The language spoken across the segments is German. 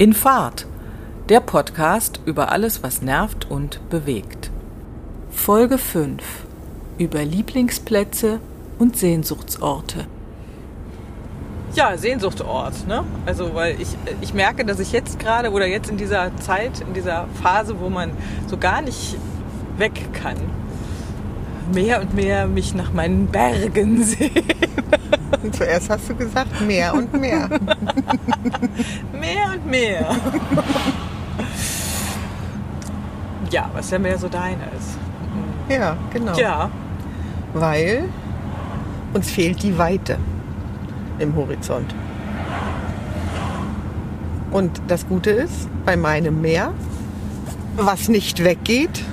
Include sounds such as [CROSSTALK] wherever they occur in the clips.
In Fahrt, der Podcast über alles, was nervt und bewegt. Folge 5 über Lieblingsplätze und Sehnsuchtsorte. Ja, Sehnsuchtsort, ne? Also, weil ich, ich merke, dass ich jetzt gerade oder jetzt in dieser Zeit, in dieser Phase, wo man so gar nicht weg kann, mehr und mehr mich nach meinen Bergen [LAUGHS] sehe. [LAUGHS] Zuerst hast du gesagt mehr und mehr. [LAUGHS] mehr und mehr. ja, was ja mehr so deiner ist. Ja, genau. Ja, Weil uns fehlt die Weite im Horizont. Und das Gute ist, bei meinem Meer, was nicht weggeht,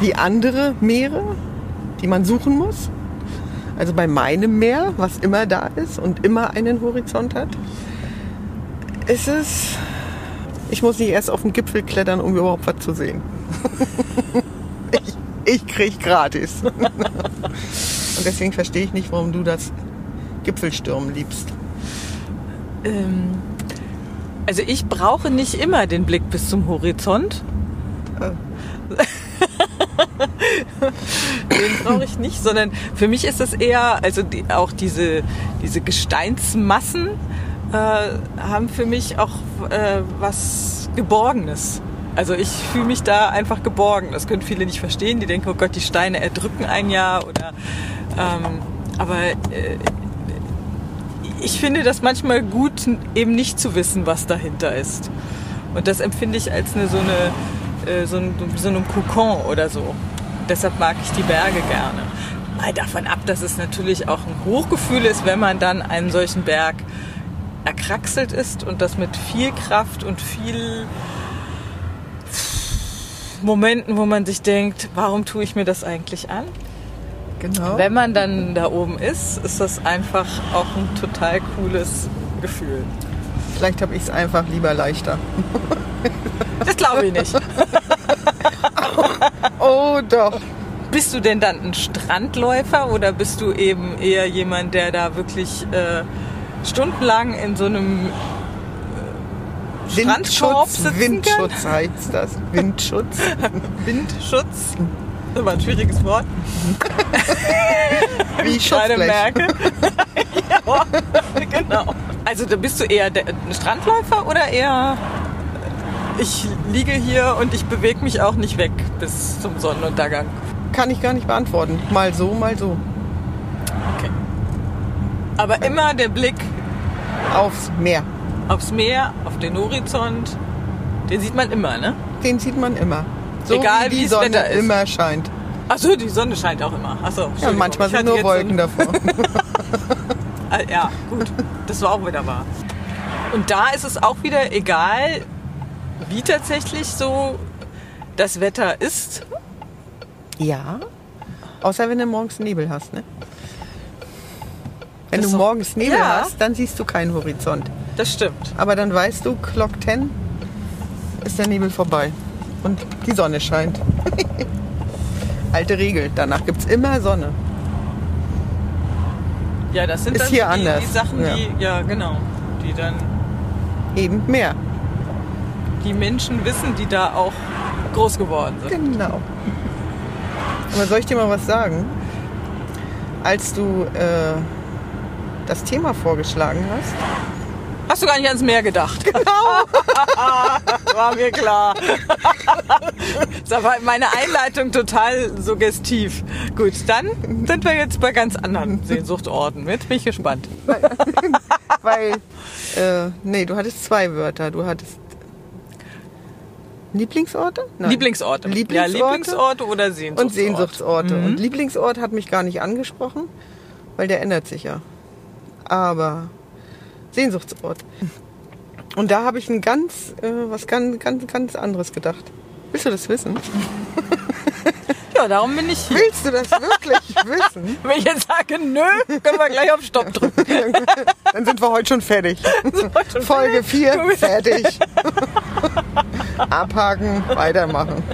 wie andere Meere, die man suchen muss. Also bei meinem Meer, was immer da ist und immer einen Horizont hat, ist es, ich muss nicht erst auf den Gipfel klettern, um überhaupt was zu sehen. [LAUGHS] ich, ich krieg gratis. [LAUGHS] und deswegen verstehe ich nicht, warum du das Gipfelstürmen liebst. ähm, also ich brauche nicht immer den Blick bis zum Horizont. Äh. [LAUGHS] [LAUGHS] den brauche ich nicht, sondern für mich ist es eher, also die, auch diese, diese Gesteinsmassen äh, haben für mich auch äh, was Geborgenes. Also ich fühle mich da einfach geborgen. Das können viele nicht verstehen. Die denken, oh Gott, die Steine erdrücken ein Jahr oder ähm, aber äh, ich finde das manchmal gut, eben nicht zu wissen, was dahinter ist. Und das empfinde ich als eine, so eine äh, so ein, so einem Kokon oder so. Deshalb mag ich die Berge gerne. Mal davon ab, dass es natürlich auch ein Hochgefühl ist, wenn man dann einen solchen Berg erkraxelt ist und das mit viel Kraft und viel Momenten, wo man sich denkt, warum tue ich mir das eigentlich an? Genau. Wenn man dann da oben ist, ist das einfach auch ein total cooles Gefühl. Vielleicht habe ich es einfach lieber leichter. [LAUGHS] Das glaube ich nicht. [LAUGHS] Oh doch. Bist du denn dann ein Strandläufer oder bist du eben eher jemand, der da wirklich äh, stundenlang in so einem äh, Strandkorb Windschutz, sitzen Windschutz heißt das. Windschutz. [LAUGHS] Windschutz. Das war ein schwieriges Wort. [LAUGHS] Wie ich gerade merke. ja, genau. Also bist du eher ein Strandläufer oder eher ich liege hier und ich bewege mich auch nicht weg bis zum Sonnenuntergang. Kann ich gar nicht beantworten. Mal so, mal so. Okay. Aber immer der Blick Aufs Meer. aufs Meer, auf den Horizont, den sieht man immer, ne? Den sieht man immer. So Egal, wie die Sonne Wetter ist. immer scheint. Achso, die Sonne scheint auch immer. Achso, Ja, manchmal sind nur Wolken davor. [LAUGHS] [LAUGHS] Ah, Ja, gut. Das war auch wieder wahr. Und da ist es auch wieder egal, wie tatsächlich so das Wetter ist. Ja. Außer wenn du morgens Nebel hast, ne? Wenn Das du morgens Nebel Ja. hast, dann siehst du keinen Horizont. Das stimmt. Aber dann weißt du, Clock 10 ist der Nebel vorbei. Und die Sonne scheint. [LAUGHS] Alte Regel. Danach gibt es immer Sonne. Ja, das sind Ist dann hier die, anders. die Sachen, Ja. die, ja genau, die dann Eben mehr. Die Menschen wissen, die da auch groß geworden sind. Genau. Aber soll ich dir mal was sagen? Als du äh, das Thema vorgeschlagen hast, Hast du gar nicht ans Meer gedacht? Genau. [LAUGHS] War mir klar. [LAUGHS] Das war meine Einleitung total suggestiv. Gut, dann sind wir jetzt bei ganz anderen Sehnsuchtsorten. Jetzt bin ich gespannt. [LAUGHS] weil, äh, nee, du hattest zwei Wörter. Du hattest Lieblingsorte? Nein. Lieblingsorte. Lieblingsorte? Ja, Lieblingsorte oder Sehnsuchtsorte. Und Sehnsuchtsorte. Mhm. Und Lieblingsort hat mich gar nicht angesprochen, weil der ändert sich ja. Aber Sehnsuchtsort. Und da habe ich ein ganz, äh, was ganz, ganz, ganz anderes gedacht. Willst du das wissen? [LAUGHS] Ja, darum bin ich hier. Willst du das wirklich wissen? [LAUGHS] Wenn ich jetzt sage, nö, können wir gleich auf Stopp drücken. [LAUGHS] Dann sind wir heute schon fertig. schon Folge 4, fertig. Abhaken, weitermachen. [LAUGHS]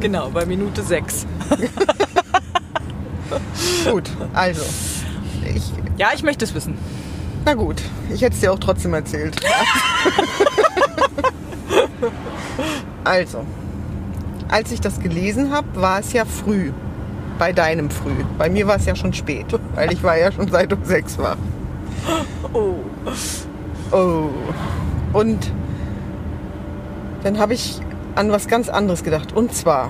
Genau, bei Minute 6. [LAUGHS] Gut, also. Ich, Ja, ich möchte es wissen. Na gut, ich hätte es dir auch trotzdem erzählt. [LAUGHS] also, als ich das gelesen habe, war es ja früh. Bei deinem früh. Bei mir war es ja schon spät, weil ich war ja schon seit um sechs wach. Oh. Oh. Und dann habe ich an was ganz anderes gedacht. Und zwar,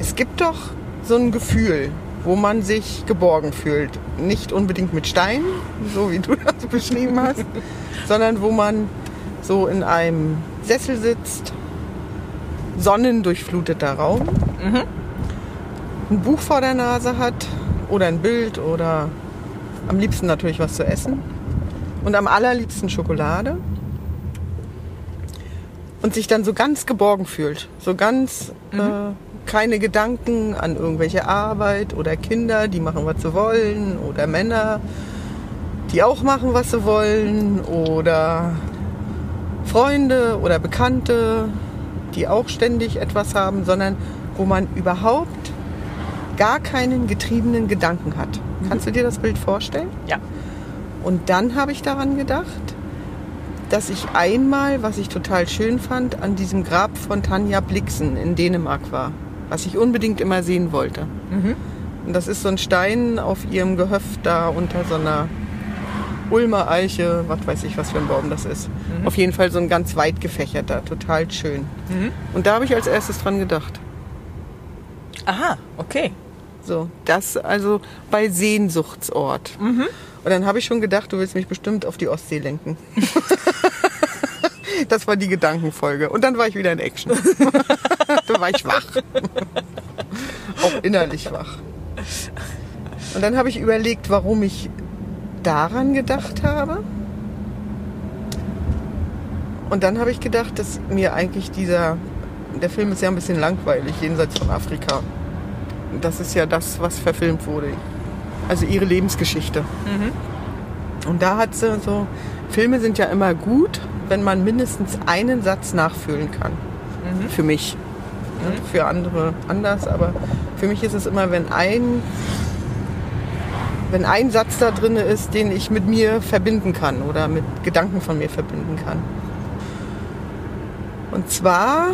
es gibt doch so ein Gefühl, wo man sich geborgen fühlt. Nicht unbedingt mit Steinen, so wie du [LAUGHS] das beschrieben hast, [LAUGHS] sondern wo man so in einem Sessel sitzt, sonnendurchfluteter Raum, ein Buch vor der Nase hat oder ein Bild oder am liebsten natürlich was zu essen und am allerliebsten Schokolade und sich dann so ganz geborgen fühlt, so ganz äh, keine Gedanken an irgendwelche Arbeit oder Kinder, die machen, was sie wollen oder Männer, die auch machen, was sie wollen oder Freunde oder Bekannte, die auch ständig etwas haben, sondern wo man überhaupt gar keinen getriebenen Gedanken hat. Kannst du dir das Bild vorstellen? Ja. Und dann habe ich daran gedacht, dass ich einmal, was ich total schön fand, an diesem Grab von Tanja Blixen in Dänemark war, was ich unbedingt immer sehen wollte. Und das ist so ein Stein auf ihrem Gehöft da unter so einer Ulmer Eiche, was weiß ich, was für ein Baum das ist. Auf jeden Fall so ein ganz weit gefächerter, total schön. Und da habe ich als erstes dran gedacht. Aha, okay. So, das also bei Sehnsuchtsort. Und dann habe ich schon gedacht, du willst mich bestimmt auf die Ostsee lenken. [LAUGHS] das war die Gedankenfolge. Und dann war ich wieder in Action. [LAUGHS] da war ich wach. [LAUGHS] Auch innerlich wach. Und dann habe ich überlegt, warum ich daran gedacht habe. Und dann habe ich gedacht, dass mir eigentlich dieser, der Film ist ja ein bisschen langweilig, jenseits von Afrika. Das ist ja das, was verfilmt wurde. Also ihre Lebensgeschichte. Und da hat sie so, Filme sind ja immer gut, wenn man mindestens einen Satz nachfühlen kann. Für mich. Ne? Für andere anders, aber für mich ist es immer, wenn ein, wenn ein Satz da drin ist, den ich mit mir verbinden kann oder mit Gedanken von mir verbinden kann. Und zwar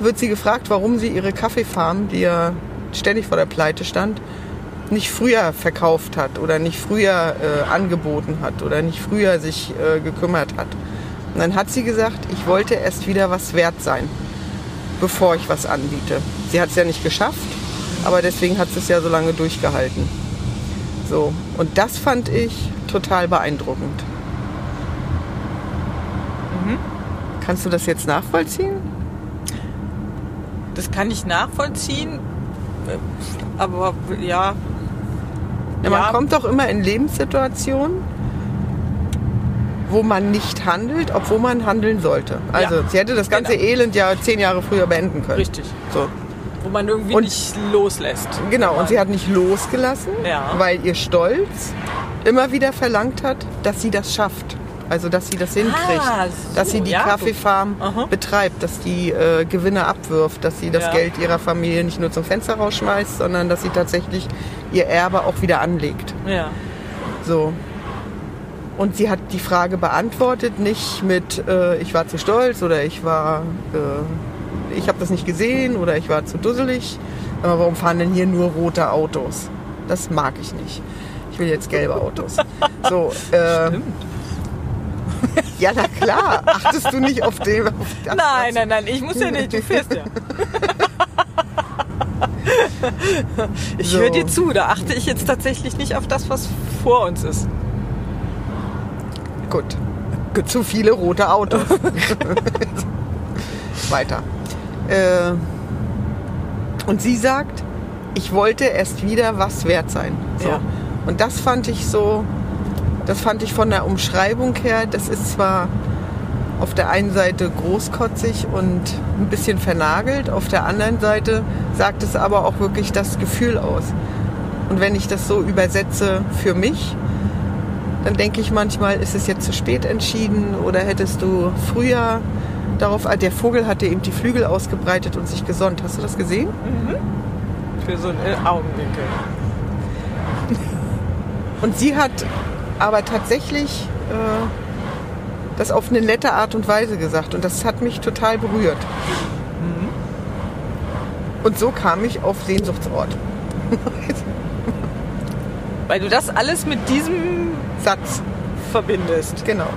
wird sie gefragt, warum sie ihre Kaffeefarm, die ja ständig vor der Pleite stand, nicht früher verkauft hat oder nicht früher äh, angeboten hat oder nicht früher sich äh, gekümmert hat. Und dann hat sie gesagt, ich wollte erst wieder was wert sein, bevor ich was anbiete. Sie hat es ja nicht geschafft, aber deswegen hat sie es ja so lange durchgehalten. So, und das fand ich total beeindruckend. Kannst du das jetzt nachvollziehen? Das kann ich nachvollziehen. Aber ja. Ja, man kommt doch immer in Lebenssituationen, wo man nicht handelt, obwohl man handeln sollte. Also Ja, sie hätte das ganze genau. Elend ja zehn Jahre früher beenden können. Richtig. So. Wo man irgendwie Und- nicht loslässt. Genau, und sie hat nicht losgelassen, Ja. weil ihr Stolz immer wieder verlangt hat, dass sie das schafft. Also, dass sie das hinkriegt. Ah, so, dass sie die ja, Kaffeefarm betreibt, dass die äh, Gewinne abwirft, dass sie das Ja. Geld ihrer Familie nicht nur zum Fenster rausschmeißt, sondern dass sie tatsächlich ihr Erbe auch wieder anlegt. Ja. So. Und sie hat die Frage beantwortet, nicht mit äh, ich war zu stolz oder ich war äh, ich habe das nicht gesehen oder ich war zu dusselig. Aber warum fahren denn hier nur rote Autos? Das mag ich nicht. Ich will jetzt gelbe Autos. So, [LAUGHS] äh, Stimmt. ja, na klar. Achtest du nicht auf den? Auf das, Nein, nein, nein, ich muss ja nicht, du fährst ja. [LAUGHS] Ich So. höre dir zu, da achte ich jetzt tatsächlich nicht auf das, was vor uns ist. Gut. Zu viele rote Autos. [LAUGHS] Weiter. Äh, und sie sagt, ich wollte erst wieder was wert sein. So. Ja. Und das fand ich so, das fand ich von der Umschreibung her, das ist zwar auf der einen Seite großkotzig und ein bisschen vernagelt, auf der anderen Seite sagt es aber auch wirklich das Gefühl aus. Und wenn ich das so übersetze für mich, dann denke ich manchmal, ist es jetzt zu spät entschieden oder hättest du früher darauf, ah, der Vogel hatte eben die Flügel ausgebreitet und sich gesonnt. Hast du das gesehen? Für so einen Augenwinkel. [LAUGHS] Und sie hat aber tatsächlich äh, das auf eine nette Art und Weise gesagt und das hat mich total berührt. Mhm. Und so kam ich auf Sehnsuchtsort. [LAUGHS] Weil du das alles mit diesem Satz verbindest. Genau.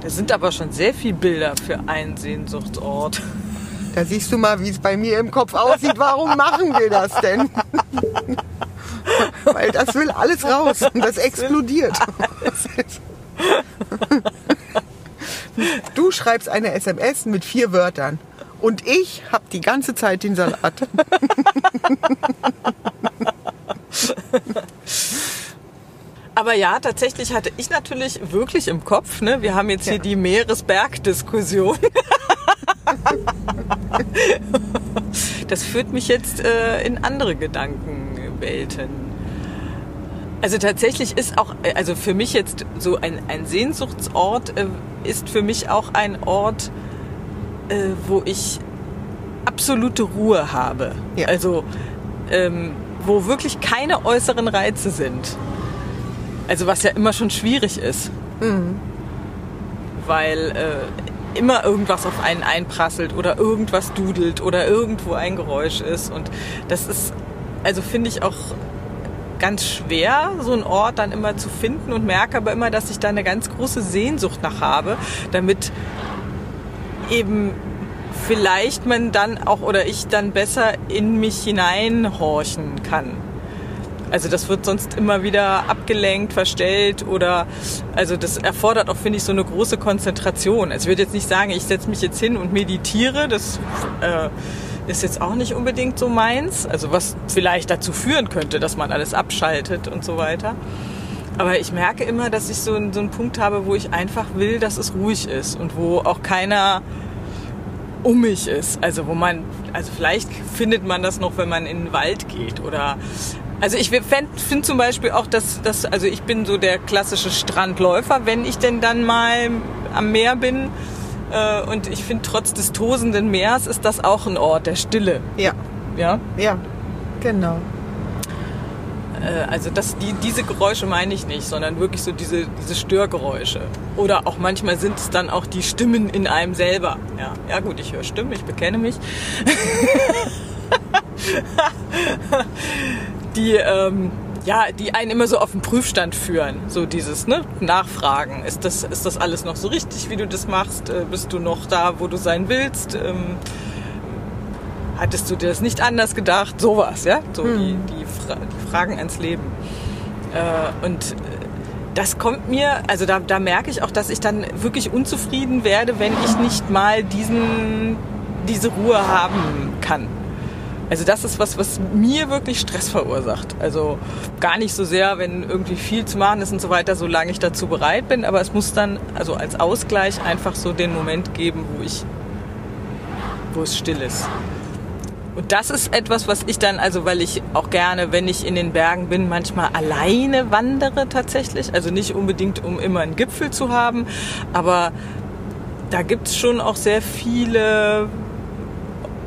Das sind aber schon sehr viele Bilder für einen Sehnsuchtsort. Da siehst du mal, wie es bei mir im Kopf aussieht. Warum machen wir das denn? [LAUGHS] Weil das will alles raus und das explodiert. Du schreibst eine SMS mit vier Wörtern und ich habe die ganze Zeit den Salat. [LAUGHS] Aber ja, tatsächlich hatte ich natürlich wirklich im Kopf, ne, wir haben jetzt hier die Meeresberg-Diskussion. [LAUGHS] das führt mich jetzt äh, in andere Gedankenwelten. Also tatsächlich ist auch, äh, also für mich jetzt so ein, ein Sehnsuchtsort äh, ist für mich auch ein Ort, äh, wo ich absolute Ruhe habe. Ja. Also ähm, wo wirklich keine äußeren Reize sind. Also was ja immer schon schwierig ist. Mhm. Weil äh, immer irgendwas auf einen einprasselt oder irgendwas dudelt oder irgendwo ein Geräusch ist. Und das ist, also finde ich auch ganz schwer, so einen Ort dann immer zu finden und merke aber immer, dass ich da eine ganz große Sehnsucht nach habe, damit eben vielleicht man dann auch oder ich dann besser in mich hineinhorchen kann. Also das wird sonst immer wieder abgelenkt, verstellt oder also das erfordert auch, finde ich, so eine große Konzentration. Also ich würde jetzt nicht sagen, ich setze mich jetzt hin und meditiere, das äh, ist jetzt auch nicht unbedingt so meins. Also was vielleicht dazu führen könnte, dass man alles abschaltet und so weiter. Aber ich merke immer, dass ich so, so einen Punkt habe, wo ich einfach will, dass es ruhig ist und wo auch keiner um mich ist. Also wo man, also vielleicht findet man das noch, wenn man in den Wald geht oder also ich finde zum Beispiel auch, dass, dass, also ich bin so der klassische Strandläufer, wenn ich denn dann mal am Meer bin. Äh, und ich finde, trotz des tosenden Meers ist das auch ein Ort der Stille. Ja. Ja? Ja, genau. Äh, also das, die, diese Geräusche meine ich nicht, sondern wirklich so diese, diese Störgeräusche. Oder auch manchmal sind es dann auch die Stimmen in einem selber. Ja, ja gut, ich höre Stimmen, ich bekenne mich. [LAUGHS] die, ähm, ja, die einen immer so auf den Prüfstand führen. So dieses ne? Nachfragen. Ist das, ist das alles noch so richtig, wie du das machst? Äh, bist du noch da, wo du sein willst? Ähm, hattest du dir das nicht anders gedacht? Sowas, ja? So hm. die, die, Fra die, Fragen ans Leben. Äh, und das kommt mir, also da, da merke ich auch, dass ich dann wirklich unzufrieden werde, wenn ich nicht mal diesen, diese Ruhe haben kann. Also das ist was, was mir wirklich Stress verursacht. Also gar nicht so sehr, wenn irgendwie viel zu machen ist und so weiter, solange ich dazu bereit bin. Aber es muss dann also als Ausgleich einfach so den Moment geben, wo ich, wo es still ist. Und das ist etwas, was ich dann, also weil ich auch gerne, wenn ich in den Bergen bin, manchmal alleine wandere tatsächlich. Also nicht unbedingt, um immer einen Gipfel zu haben, aber da gibt es schon auch sehr viele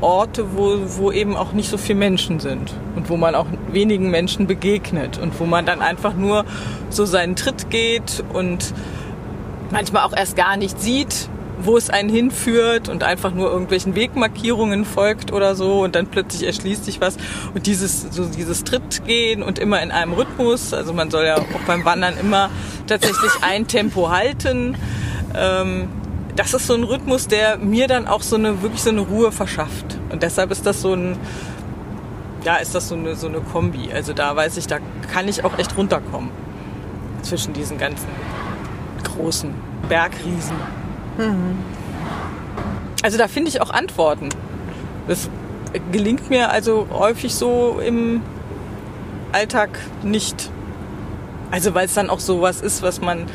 Orte, wo, wo eben auch nicht so viele Menschen sind und wo man auch wenigen Menschen begegnet und wo man dann einfach nur so seinen Tritt geht und manchmal auch erst gar nicht sieht, wo es einen hinführt und einfach nur irgendwelchen Wegmarkierungen folgt oder so und dann plötzlich erschließt sich was und dieses so dieses Trittgehen und immer in einem Rhythmus, also man soll ja auch beim Wandern immer tatsächlich ein Tempo halten. Ähm, das ist so ein Rhythmus, der mir dann auch so eine wirklich so eine Ruhe verschafft. Und deshalb ist das so ein, ja, ist das so eine, so eine Kombi. Also da weiß ich, da kann ich auch echt runterkommen. Zwischen diesen ganzen großen Bergriesen. Mhm. Also da finde ich auch Antworten. Das gelingt mir also häufig so im Alltag nicht. Also weil es dann auch so was ist, was man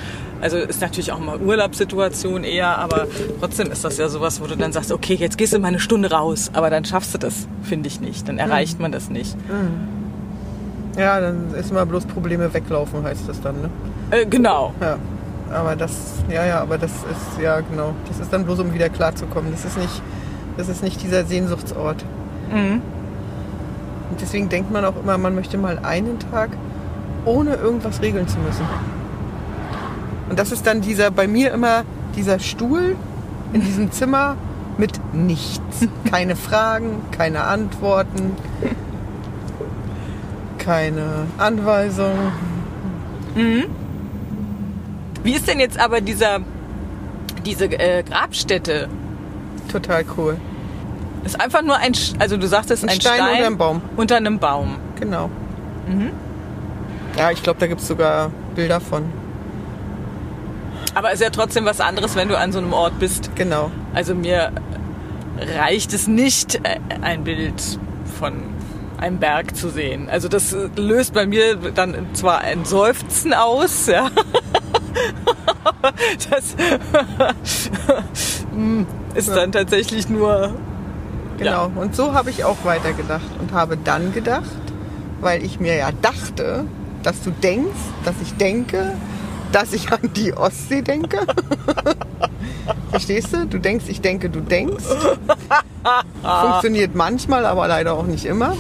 also ist natürlich auch mal Urlaubssituation eher, aber trotzdem ist das ja sowas, wo du dann sagst, okay, jetzt gehst du mal eine Stunde raus, aber dann schaffst du das, finde ich nicht. Dann erreicht mhm. man das nicht. Mhm. Ja, dann ist immer bloß Probleme weglaufen, heißt das dann, ne? Äh, genau. Ja. Aber das, ja, ja, aber das ist, ja, genau. Das ist dann bloß, um wieder klarzukommen. Das ist nicht, das ist nicht dieser Sehnsuchtsort. Mhm. Und deswegen denkt man auch immer, man möchte mal einen Tag ohne irgendwas regeln zu müssen. Und das ist dann dieser, bei mir immer dieser Stuhl in diesem Zimmer mit nichts. [LAUGHS] Keine Fragen, keine Antworten, keine Anweisungen. Wie ist denn jetzt aber dieser, diese äh, Grabstätte? Total cool. Ist einfach nur ein, also du sagtest Ein ein, Stein unter einem Baum. Unter einem Baum. Genau. Ja, ich glaube, da gibt es sogar Bilder von. Aber ist ja trotzdem was anderes, wenn du an so einem Ort bist. Genau. Also mir reicht es nicht, äh, ein Bild von einem Berg zu sehen. Also das äh, löst bei mir dann zwar ein Seufzen aus, ja. [LAUGHS] das [LAUGHS] mm, ist Ja. dann tatsächlich nur Genau. Und so habe ich auch weitergedacht und habe dann gedacht, weil ich mir ja dachte, dass du denkst, dass ich denke, dass ich an die Ostsee denke. [LAUGHS] Verstehst du? Du denkst, ich denke, du denkst. [LAUGHS] Funktioniert manchmal, aber leider auch nicht immer.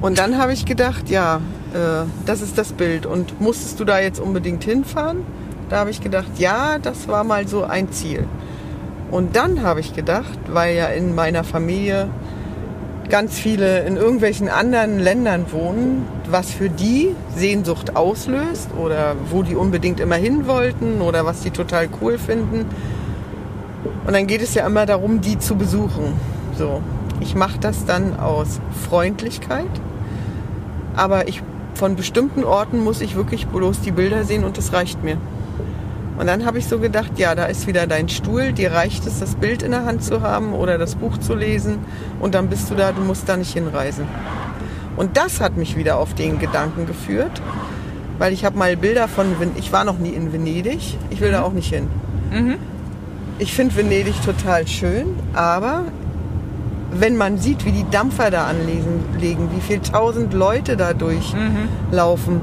Und dann habe ich gedacht, ja, äh, das ist das Bild. Und musstest du da jetzt unbedingt hinfahren? Da habe ich gedacht, ja, das war mal so ein Ziel. Und dann habe ich gedacht, weil ja in meiner Familie ganz viele in irgendwelchen anderen Ländern wohnen, was für die Sehnsucht auslöst oder wo die unbedingt immer hin wollten oder was die total cool finden. Und dann geht es ja immer darum, die zu besuchen. So, ich mache das dann aus Freundlichkeit, aber ich von bestimmten Orten muss ich wirklich bloß die Bilder sehen und das reicht mir. Und dann habe ich so gedacht, ja, da ist wieder dein Stuhl, dir reicht es, das Bild in der Hand zu haben oder das Buch zu lesen und dann bist du da, du musst da nicht hinreisen. Und das hat mich wieder auf den Gedanken geführt, weil ich habe mal Bilder von, ich war noch nie in Venedig, ich will da auch nicht hin. Ich finde Venedig total schön, aber wenn man sieht, wie die Dampfer da anlegen, legen, wie viel tausend Leute da durchlaufen,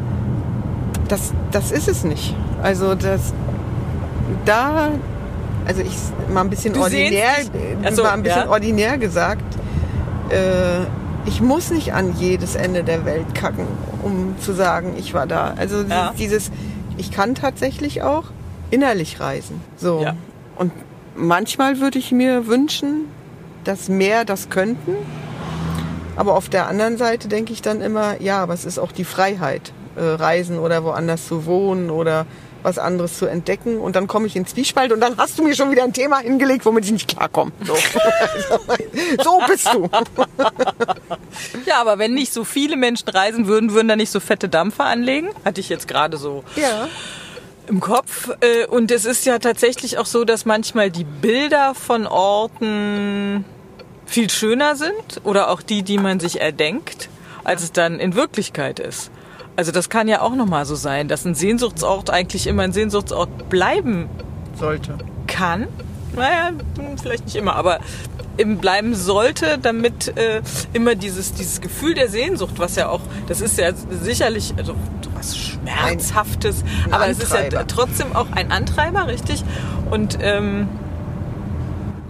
das, das ist es nicht. Also das, da, also ich mal ein bisschen Du ordinär, so, mal ein bisschen ja. ordinär gesagt, äh, ich muss nicht an jedes Ende der Welt kacken, um zu sagen, ich war da. Also Ja. dieses, ich kann tatsächlich auch innerlich reisen. So. Ja. Und manchmal würde ich mir wünschen, dass mehr das könnten. Aber auf der anderen Seite denke ich dann immer, ja, aber es ist auch die Freiheit, äh, reisen oder woanders zu wohnen oder was anderes zu entdecken. Und dann komme ich in Zwiespalt und dann hast du mir schon wieder ein Thema hingelegt, womit ich nicht klarkomme. So, [LAUGHS] so bist du. Ja, aber wenn nicht so viele Menschen reisen würden, würden da nicht so fette Dampfer anlegen. Hatte ich jetzt gerade so Ja. im Kopf. Äh, Und es ist ja tatsächlich auch so, dass manchmal die Bilder von Orten viel schöner sind oder auch die, die man sich erdenkt, als es dann in Wirklichkeit ist. Also das kann ja auch nochmal so sein, dass ein Sehnsuchtsort eigentlich immer ein Sehnsuchtsort bleiben Sollte. kann. Naja, hm, vielleicht nicht immer, aber eben bleiben sollte, damit äh, immer dieses, dieses Gefühl der Sehnsucht, was ja auch, das ist ja sicherlich also, was Schmerzhaftes, ein aber es ist ja Antreiber. trotzdem auch ein Antreiber, richtig? Und ähm,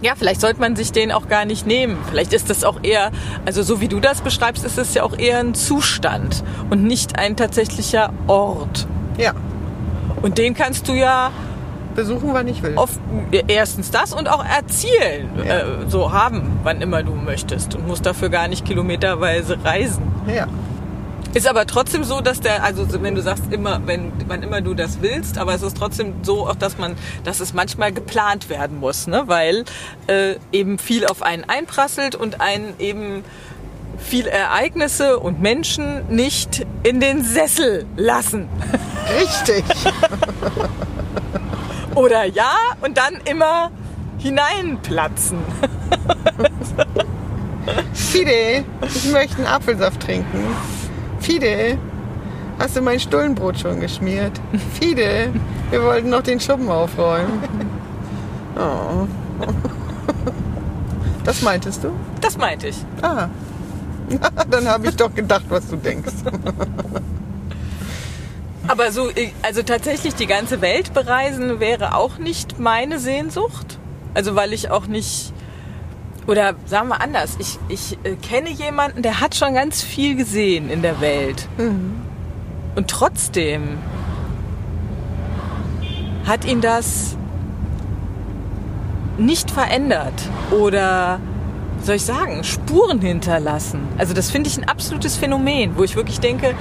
ja, vielleicht sollte man sich den auch gar nicht nehmen. Vielleicht ist das auch eher, also so wie du das beschreibst, ist es ja auch eher ein Zustand und nicht ein tatsächlicher Ort. Ja. Und den kannst du ja Besuchen, wann ich will. oft erstens das und auch erzielen, Ja. äh, so haben, wann immer du möchtest und musst dafür gar nicht kilometerweise reisen. Ja. Ist aber trotzdem so, dass der, also wenn du sagst immer, wenn, wann immer du das willst, aber es ist trotzdem so, auch dass man, dass es manchmal geplant werden muss, ne, weil äh, eben viel auf einen einprasselt und einen eben viel Ereignisse und Menschen nicht in den Sessel lassen. Richtig. [LAUGHS] Oder ja und dann immer hineinplatzen. [LAUGHS] Fide, ich möchte einen Apfelsaft trinken. Fide, hast du mein Stullenbrot schon geschmiert? Fide, wir wollten noch den Schuppen aufräumen. [LAUGHS] Oh. Das meintest du? Das meinte ich. Ah. [LAUGHS] Dann habe ich doch gedacht, was du denkst. [LAUGHS] Aber so, also tatsächlich die ganze Welt bereisen wäre auch nicht meine Sehnsucht. Also weil ich auch nicht, oder sagen wir anders, ich, ich äh, kenne jemanden, der hat schon ganz viel gesehen in der Welt. Und Und trotzdem hat ihn das nicht verändert oder soll ich sagen, Spuren hinterlassen. Also das finde ich ein absolutes Phänomen, wo ich wirklich denke,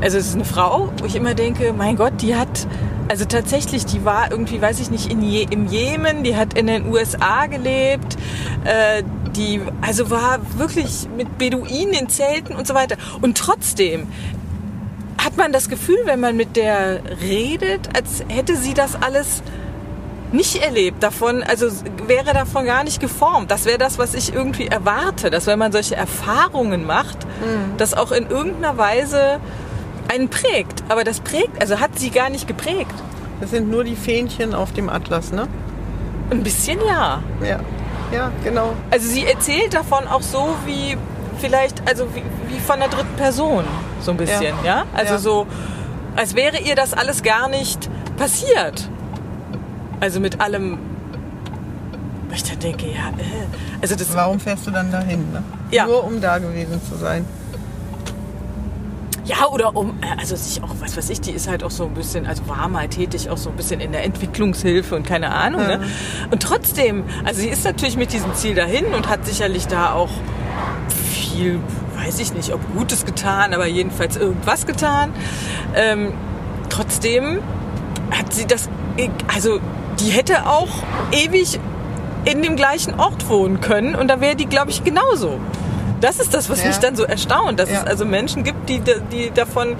also es ist eine Frau, wo ich immer denke, mein Gott, die hat, also tatsächlich, die war irgendwie, weiß ich nicht, in Je im Jemen, die hat in den USA gelebt, äh, die, also war wirklich mit Beduinen in Zelten und so weiter. Und trotzdem hat man das Gefühl, wenn man mit der redet, als hätte sie das alles nicht erlebt davon, also wäre davon gar nicht geformt. Das wäre das, was ich irgendwie erwarte, dass wenn man solche Erfahrungen macht, mhm. das auch in irgendeiner Weise einen prägt. Aber das prägt, also hat sie gar nicht geprägt. Das sind nur die Fähnchen auf dem Atlas, ne? Ein bisschen ja. Ja, ja, genau. Also sie erzählt davon auch so wie vielleicht, also wie, wie von der dritten Person, so ein bisschen, ja? ja? Also ja. so, als wäre ihr das alles gar nicht passiert. Also mit allem, ich da denke, ja, äh, also das. Warum fährst du dann dahin? Ne? Ja. Nur um da gewesen zu sein. Ja, oder um, äh, also sich auch, was weiß ich, die ist halt auch so ein bisschen, also war mal tätig, auch so ein bisschen in der Entwicklungshilfe und keine Ahnung. Ja. Ne? Und trotzdem, also sie ist natürlich mit diesem Ziel dahin und hat sicherlich da auch viel, weiß ich nicht, ob Gutes getan, aber jedenfalls irgendwas getan. Ähm, trotzdem hat sie das, also die hätte auch ewig in dem gleichen Ort wohnen können und da wäre die, glaube ich, genauso. Das ist das, was ja. mich dann so erstaunt, dass ja. es also Menschen gibt, die, die davon,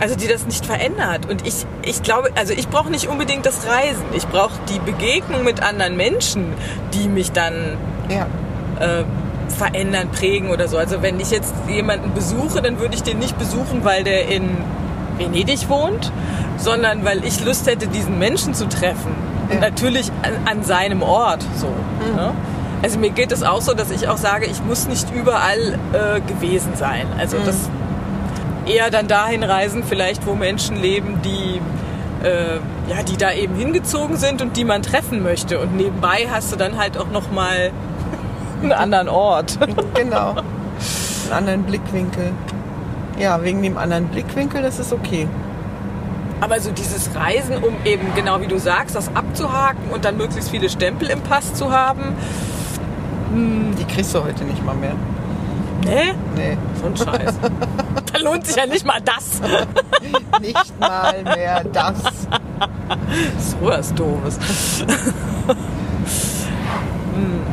also die das nicht verändert. Und ich, ich glaube, also ich brauche nicht unbedingt das Reisen. Ich brauche die Begegnung mit anderen Menschen, die mich dann ja. äh, verändern, prägen oder so. Also wenn ich jetzt jemanden besuche, dann würde ich den nicht besuchen, weil der in Venedig wohnt, sondern weil ich Lust hätte, diesen Menschen zu treffen. Und natürlich an, an, seinem Ort so. Mhm. Ne? Also mir geht es auch so, dass ich auch sage, ich muss nicht überall äh, gewesen sein. Also mhm. das eher dann dahin reisen, vielleicht wo Menschen leben, die äh, ja, die da eben hingezogen sind und die man treffen möchte. Und nebenbei hast du dann halt auch noch mal [LAUGHS] einen anderen Ort. [LAUGHS] genau, einen anderen Blickwinkel. Ja, wegen dem anderen Blickwinkel, das ist okay. Aber so dieses Reisen, um eben genau wie du sagst, das abzuhaken und dann möglichst viele Stempel im Pass zu haben. Hm. Die kriegst du heute nicht mal mehr. Nee? Nee. So ein Scheiß. [LAUGHS] da lohnt sich ja nicht mal das. [LAUGHS] nicht mal mehr das. So was Doofes.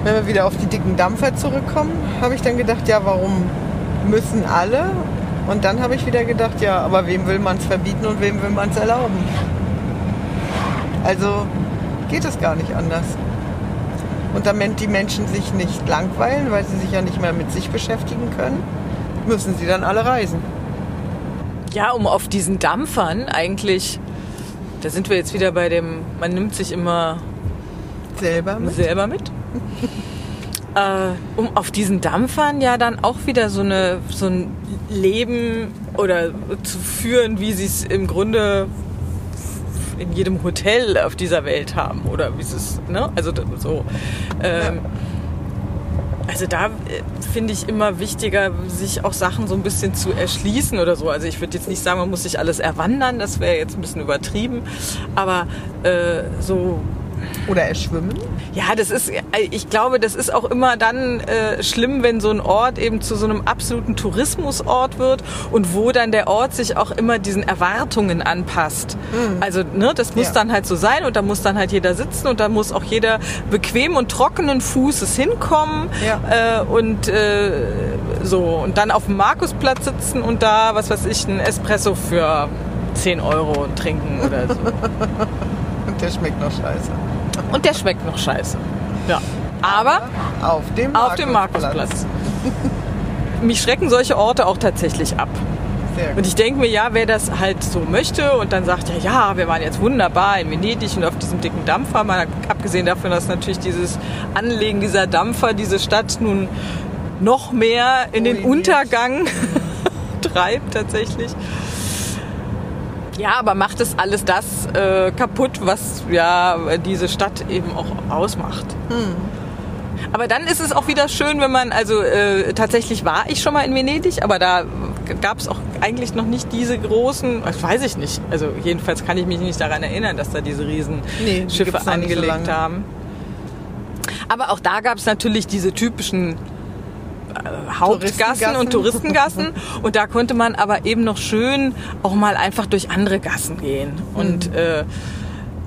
Wenn wir wieder auf die dicken Dampfer zurückkommen, habe ich dann gedacht, ja, warum müssen alle und dann habe ich wieder gedacht, ja, aber wem will man es verbieten und wem will man es erlauben? Also geht es gar nicht anders. Und damit die Menschen sich nicht langweilen, weil sie sich ja nicht mehr mit sich beschäftigen können, müssen sie dann alle reisen. Ja, um auf diesen Dampfern eigentlich, da sind wir jetzt wieder bei dem, man nimmt sich immer selber mit. Selber mit. [LAUGHS] äh, um auf diesen Dampfern ja dann auch wieder so, eine, so ein Leben oder zu führen, wie sie es im Grunde in jedem Hotel auf dieser Welt haben oder wie es ne? Also so. Ähm, also da äh, finde ich immer wichtiger, sich auch Sachen so ein bisschen zu erschließen oder so. Also ich würde jetzt nicht sagen, man muss sich alles erwandern, das wäre jetzt ein bisschen übertrieben, aber äh, so oder erschwimmen? Ja, das ist, ich glaube, das ist auch immer dann äh, schlimm, wenn so ein Ort eben zu so einem absoluten Tourismusort wird und wo dann der Ort sich auch immer diesen Erwartungen anpasst. Mhm. Also, ne, das muss ja. dann halt so sein und da muss dann halt jeder sitzen und da muss auch jeder bequem und trockenen Fußes hinkommen ja. äh, und äh, so und dann auf dem Markusplatz sitzen und da, was weiß ich, ein Espresso für 10 Euro trinken oder so. und [LAUGHS] der schmeckt noch scheiße. Und der schmeckt noch scheiße. Ja. Aber auf dem Markusplatz. Auf dem Markusplatz. [LAUGHS] Mich schrecken solche Orte auch tatsächlich ab. Und ich denke mir, ja, wer das halt so möchte und dann sagt, ja, ja, wir waren jetzt wunderbar in Venedig und auf diesem dicken Dampfer, mal abgesehen davon, dass natürlich dieses Anlegen dieser Dampfer diese Stadt nun noch mehr in den Untergang [LAUGHS] treibt tatsächlich. Ja, aber macht es alles das äh, kaputt, was ja diese Stadt eben auch ausmacht. Hm. Aber dann ist es auch wieder schön, wenn man, also äh, tatsächlich war ich schon mal in Venedig, aber da gab es auch eigentlich noch nicht diese großen, das weiß ich nicht. Also jedenfalls kann ich mich nicht daran erinnern, dass da diese riesen Nee, Schiffe so angelegt lange. haben. Aber auch da gab es natürlich diese typischen Hauptgassen und Touristengassen. Und da konnte man aber eben noch schön auch mal einfach durch andere Gassen gehen. Und Mhm. äh,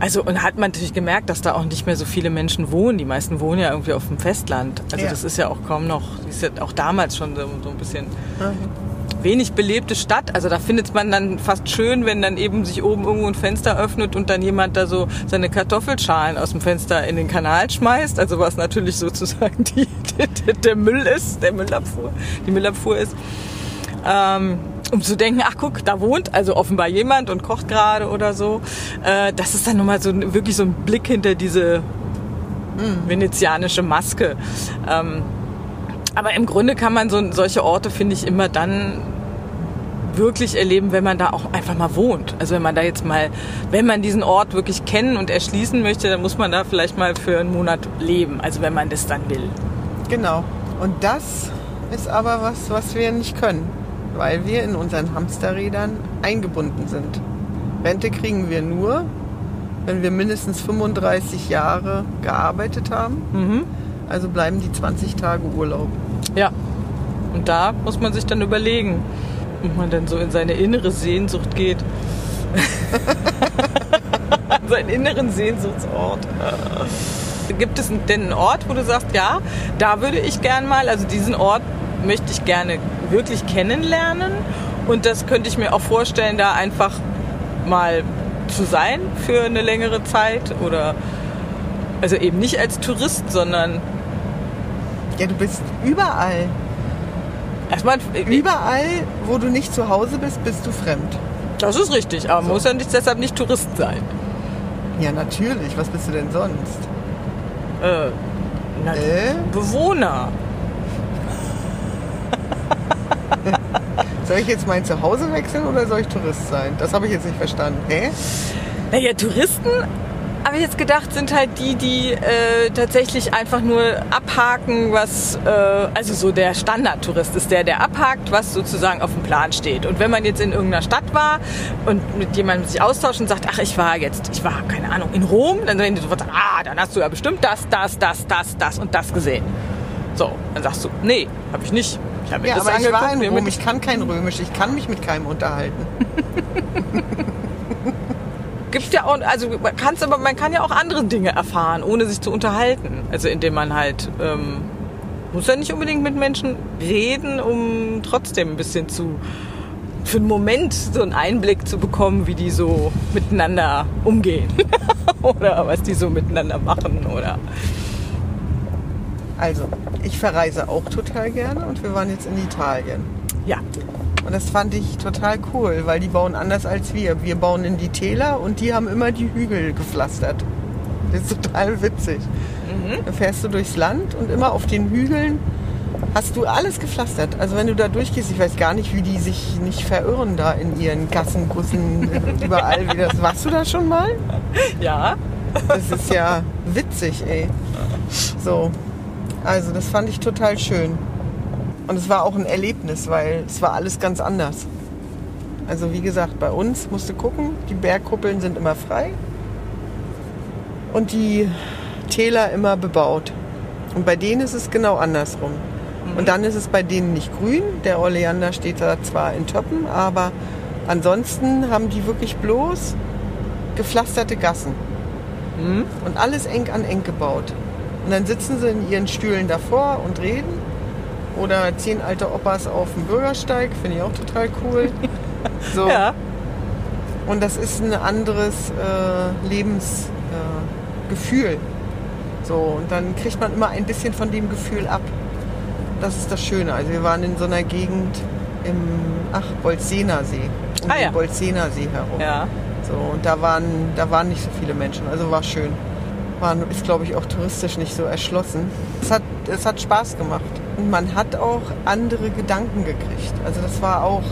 also und hat man natürlich gemerkt, dass da auch nicht mehr so viele Menschen wohnen. Die meisten wohnen ja irgendwie auf dem Festland. Also Ja. das ist ja auch kaum noch, ist ja auch damals schon so, so ein bisschen wenig belebte Stadt. Also da findet man dann fast schön, wenn dann eben sich oben irgendwo ein Fenster öffnet und dann jemand da so seine Kartoffelschalen aus dem Fenster in den Kanal schmeißt. Also was natürlich [LAUGHS] sozusagen die, der, der Müll ist, der Müllabfuhr, die Müllabfuhr ist. Ähm, um zu denken, ach guck, da wohnt also offenbar jemand und kocht gerade oder so. Äh, das ist dann nochmal so wirklich so ein Blick hinter diese venezianische Maske. Ähm, aber im Grunde kann man so, solche Orte, finde ich, immer dann wirklich erleben, wenn man da auch einfach mal wohnt. Also wenn man da jetzt mal, wenn man diesen Ort wirklich kennen und erschließen möchte, dann muss man da vielleicht mal für einen Monat leben. Also wenn man das dann will. Genau. Und das ist aber was, was wir nicht können, weil wir in unseren Hamsterrädern eingebunden sind. Rente kriegen wir nur, wenn wir mindestens 35 Jahre gearbeitet haben. Also bleiben die 20 Tage Urlaub. Ja. Und da muss man sich dann überlegen, ob man dann so in seine innere Sehnsucht geht. [LAUGHS] An seinen inneren Sehnsuchtsort. Gibt es denn einen Ort, wo du sagst, ja, da würde ich gern mal, also diesen Ort möchte ich gerne wirklich kennenlernen und das könnte ich mir auch vorstellen, da einfach mal zu sein für eine längere Zeit oder also eben nicht als Tourist, sondern Ja, du bist überall. Erstmal Überall, wo du nicht zu Hause bist, bist du fremd. Das ist richtig, aber man muss ja nicht, deshalb nicht Tourist sein. Ja, natürlich. Was bist du denn sonst? Äh, na, Äh? Bewohner. [LAUGHS] Soll ich jetzt mein Zuhause wechseln oder soll ich Tourist sein? Das habe ich jetzt nicht verstanden. Hä? Naja, Touristen, habe ich jetzt gedacht, sind halt die, die äh, tatsächlich einfach nur abhaken, was, äh, also so der Standardtourist ist der, der abhakt, was sozusagen auf dem Plan steht. Und wenn man jetzt in irgendeiner Stadt war und mit jemandem sich austauscht und sagt, ach, ich war jetzt, ich war, keine Ahnung, in Rom, dann werden die sofort sagen, ah, dann hast du ja bestimmt das, das, das, das, das und das gesehen. So, dann sagst du, nee, habe ich nicht. Ich habe mir Ja, das aber ich war in Rom. Ich kann kein Römisch. Ich kann mich mit keinem unterhalten. [LAUGHS] gibt ja auch, also man kann's aber man kann ja auch andere Dinge erfahren, ohne sich zu unterhalten. Also indem man halt ähm, muss ja nicht unbedingt mit Menschen reden, um trotzdem ein bisschen zu für einen Moment so einen Einblick zu bekommen, wie die so miteinander umgehen [LAUGHS] oder was die so miteinander machen oder Also, ich verreise auch total gerne und wir waren jetzt in Italien. ja. Und das fand ich total cool, weil die bauen anders als wir. Wir bauen in die Täler und die haben immer die Hügel gepflastert. Das ist total witzig. Da fährst du durchs Land und immer auf den Hügeln hast du alles gepflastert. Also wenn du da durchgehst, ich weiß gar nicht, wie die sich nicht verirren da in ihren Gassen, Gussen, [LAUGHS] überall. Wie das. Warst du da schon mal? Ja. Das ist ja witzig, ey. So. Also, das fand ich total schön. Und es war auch ein Erlebnis, weil es war alles ganz anders. Also, wie gesagt, bei uns musst du gucken, die Bergkuppeln sind immer frei und die Täler immer bebaut. Und bei denen ist es genau andersrum. Und dann ist es bei denen nicht grün. Der Oleander steht da zwar in Töppen, aber ansonsten haben die wirklich bloß gepflasterte Gassen. Und alles eng an eng gebaut. Und dann sitzen sie in ihren Stühlen davor und reden. Oder zehn alte Opas auf dem Bürgersteig, finde ich auch total cool. [LAUGHS] So. Ja. Und das ist ein anderes äh, Lebensgefühl. Äh, so, und dann kriegt man immer ein bisschen von dem Gefühl ab. Das ist das Schöne. Also wir waren in so einer Gegend im, ach, Bolzener See. Um Ah, ja. Bolzener See herum. Ja. So, und da waren, da waren nicht so viele Menschen, also war schön. War, ist, glaube ich, auch touristisch nicht so erschlossen. Es hat, es hat Spaß gemacht. Und man hat auch andere Gedanken gekriegt. Also das war auch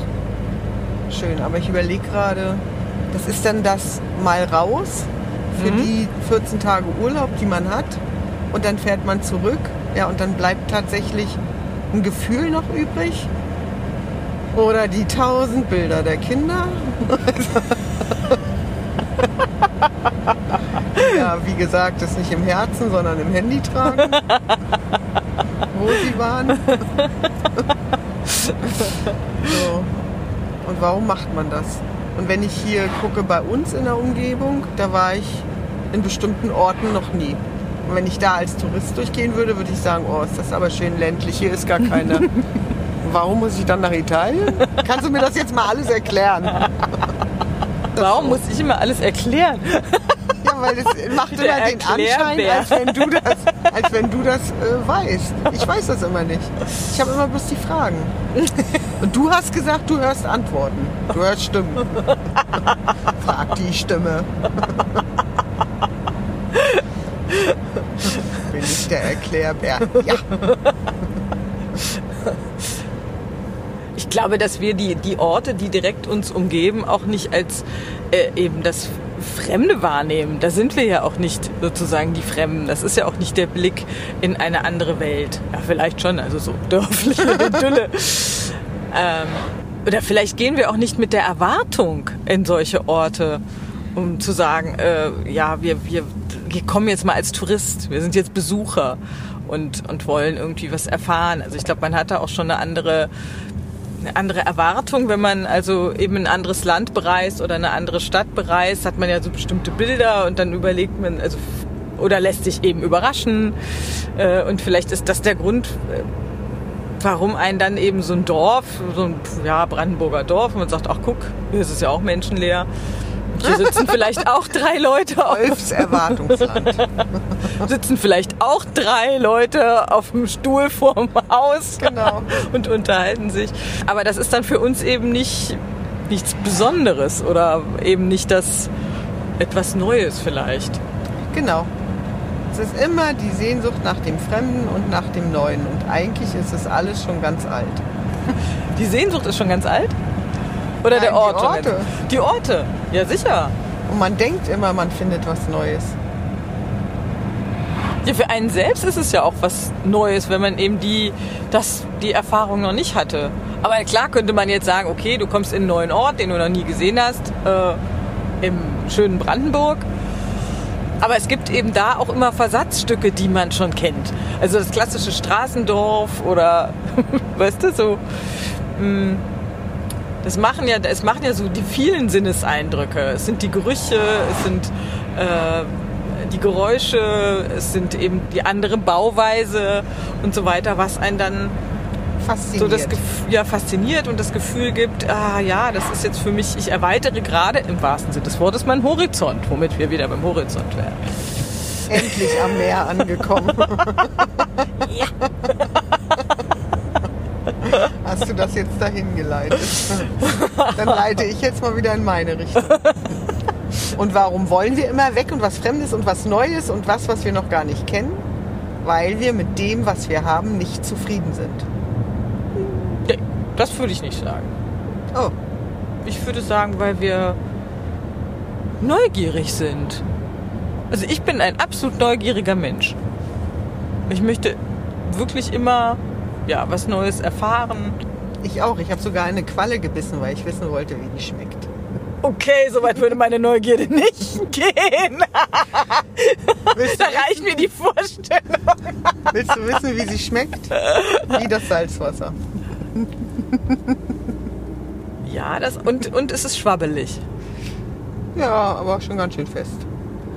schön. Aber ich überlege gerade, das ist dann das mal raus für Mhm. die 14 Tage Urlaub, die man hat. Und dann fährt man zurück Ja, und dann bleibt tatsächlich ein Gefühl noch übrig. Oder die tausend Bilder der Kinder. [LAUGHS] ja, wie gesagt, das nicht im Herzen, sondern im Handy tragen. [LAUGHS] [LAUGHS] Wo sie waren. [LAUGHS] so. Und warum macht man das? Und wenn ich hier gucke bei uns in der Umgebung, da war ich in bestimmten Orten noch nie. Und wenn ich da als Tourist durchgehen würde, würde ich sagen, oh, ist das aber schön ländlich, hier ist gar keine. [LAUGHS] Warum muss ich dann nach Italien? Kannst du mir das jetzt mal alles erklären? Warum muss ich immer alles erklären? Weil es macht immer Der den Anschein, als wenn du das, als wenn du das äh, weißt. Ich weiß das immer nicht. Ich habe immer bloß die Fragen. Und du hast gesagt, du hörst Antworten. Du hörst Stimmen. Frag die Stimme. Bin ich der Erklärbär? Ja. Ich glaube, dass wir die, die Orte, die direkt uns umgeben, auch nicht als äh, eben das Fremde wahrnehmen. Da sind wir ja auch nicht sozusagen die Fremden. Das ist ja auch nicht der Blick in eine andere Welt. Ja, vielleicht schon, also so [LAUGHS] dörfliche Idylle. ähm, oder vielleicht gehen wir auch nicht mit der Erwartung in solche Orte, um zu sagen, äh, ja, wir, wir, wir kommen jetzt mal als Tourist, wir sind jetzt Besucher und, und wollen irgendwie was erfahren. Also ich glaube, man hat da auch schon eine andere eine andere Erwartung, wenn man also eben ein anderes Land bereist oder eine andere Stadt bereist, hat man ja so bestimmte Bilder und dann überlegt man, also oder lässt sich eben überraschen äh, und vielleicht ist das der Grund, äh, warum einen dann eben so ein Dorf, so ein ja, Brandenburger Dorf, und man sagt, ach guck, hier ist es ja auch menschenleer. Hier sitzen vielleicht auch drei Leute auf, Wolfs Erwartungsland. [LAUGHS] sitzen vielleicht auch drei Leute auf dem Stuhl vorm Haus Genau. [LAUGHS] und unterhalten sich. Aber das ist dann für uns eben nicht nichts Besonderes oder eben nicht das etwas Neues vielleicht. Genau. Es ist immer die Sehnsucht nach dem Fremden und nach dem Neuen. Und eigentlich ist es alles schon ganz alt. Die Sehnsucht ist schon ganz alt? Oder Nein, der die Ort? schon Orte. Die Orte, ja sicher. Und man denkt immer, man findet was Neues. Ja, für einen selbst ist es ja auch was Neues, wenn man eben die, das, die Erfahrung noch nicht hatte. Aber klar könnte man jetzt sagen, okay, du kommst in einen neuen Ort, den du noch nie gesehen hast, äh, im schönen Brandenburg. Aber es gibt eben da auch immer Versatzstücke, die man schon kennt. Also das klassische Straßendorf oder, [LAUGHS] weißt du, so. mh, Das machen ja, es machen ja so die vielen Sinneseindrücke. Es sind die Gerüche, es sind äh, die Geräusche, es sind eben die andere Bauweise und so weiter, was einen dann so Fasziniert. das Gefühl, ja, fasziniert und das Gefühl gibt, ah ja, das ist jetzt für mich, ich erweitere gerade im wahrsten Sinne des Wortes meinen Horizont, womit wir wieder beim Horizont wären. Endlich am Meer angekommen. [LAUGHS] [LAUGHS] Hast du das jetzt dahin geleitet? Dann leite ich jetzt mal wieder in meine Richtung. Und warum wollen wir immer weg und was Fremdes und was Neues und was, was wir noch gar nicht kennen? Weil wir mit dem, was wir haben, nicht zufrieden sind. Das würde ich nicht sagen. Oh, Ich würde sagen, weil wir neugierig sind. Also ich bin ein absolut neugieriger Mensch. Ich möchte wirklich immer ja, was Neues erfahren. ich auch. Ich habe sogar eine Qualle gebissen, weil ich wissen wollte, wie die schmeckt. Okay, soweit würde meine Neugierde [LAUGHS] nicht gehen. Da reicht mir die Vorstellung. willst du wissen, wie sie schmeckt? Wie das Salzwasser. Ja, das und, und es ist schwabbelig. Ja, aber schon ganz schön fest.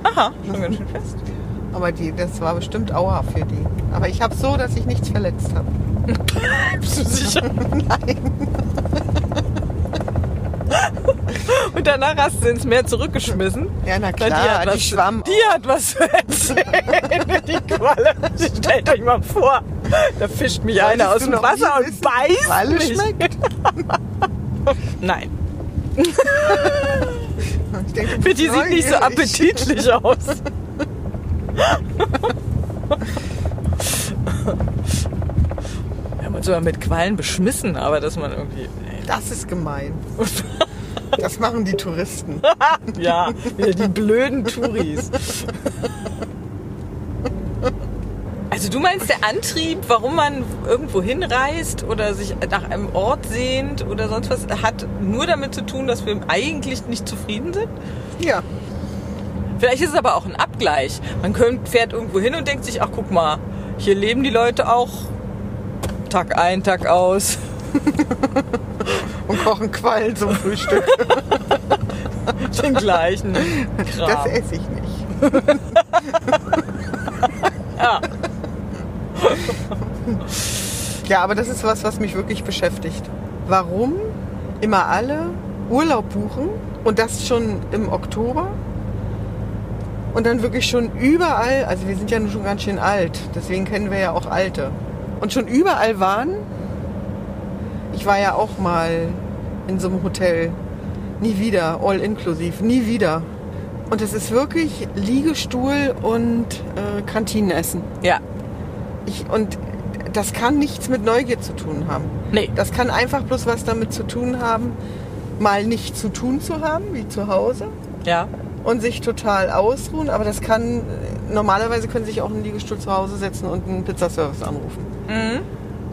Aha, schon ganz schön fest. Aber die, das war bestimmt Aua für die. Aber ich habe so, dass ich nichts verletzt habe. Bist du sicher? Nein. Und danach hast du ins Meer zurückgeschmissen. Ja, na klar, die, hat die, was, schwamm. die hat was zu erzählen, die Qualle. Stellt euch mal vor, da fischt mich einer Wolltest aus du dem Wasser und wissen, beißt Qualle mich. schmeckt? Nein, Ich denke, bist die sieht nicht so appetitlich aus. [LAUGHS] Uns sogar mit Quallen beschmissen, aber dass man irgendwie... Das ist gemein. [LAUGHS] Das machen die Touristen. [LAUGHS] Ja, die blöden Touris. Also du meinst der Antrieb, warum man irgendwo hinreist oder sich nach einem Ort sehnt oder sonst was, hat nur damit zu tun, dass wir eigentlich nicht zufrieden sind? Ja. Vielleicht ist es aber auch ein Abgleich. Man fährt irgendwo hin und denkt sich, ach guck mal, hier leben die Leute auch Tag ein, Tag aus. Und kochen Quallen zum Frühstück. [LAUGHS] Den gleichen Kram. Das esse ich nicht. [LAUGHS] ja. Ja, aber das ist was, was mich wirklich beschäftigt. Warum immer alle Urlaub buchen und das schon im Oktober und dann wirklich schon überall, also wir sind ja nun schon ganz schön alt, deswegen kennen wir ja auch Alte. Und schon überall waren, ich war ja auch mal in so einem Hotel, nie wieder, all inklusiv, nie wieder. Und es ist wirklich Liegestuhl und äh, Kantinenessen. Ja. Ich, und das kann nichts mit Neugier zu tun haben. Nee. Das kann einfach bloß was damit zu tun haben, mal nicht zu tun zu haben, wie zu Hause, Ja. und sich total ausruhen. Aber das kann, normalerweise können Sie sich auch einen Liegestuhl zu Hause setzen und einen Pizzaservice anrufen. Mhm.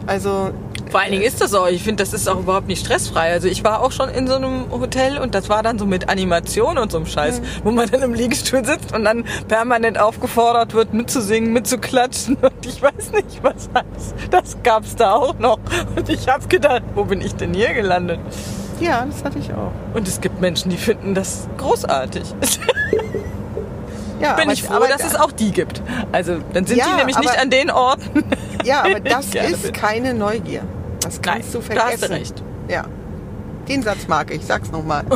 Also, Vor allen Dingen ist das auch, ich finde, das ist auch überhaupt nicht stressfrei. Also ich war auch schon in so einem Hotel und das war dann so mit Animation und so einem Scheiß, wo man dann im Liegestuhl sitzt und dann permanent aufgefordert wird, mitzusingen, mitzuklatschen [LAUGHS] und ich weiß nicht, was heißt. Das gab's da auch noch. Und ich habe gedacht, wo bin ich denn hier gelandet? ja, das hatte ich auch. Und es gibt Menschen, die finden das großartig. [LAUGHS] Ja, Bin aber- ich froh, aber- dass es auch die gibt. Also dann sind Ja, die nämlich nicht aber- an den Orten. Ja, aber [LAUGHS] das ist bin. keine Neugier. Das Nein, kannst du da vergessen. hast du recht. Ja. Den Satz mag ich, sag's nochmal. [LAUGHS]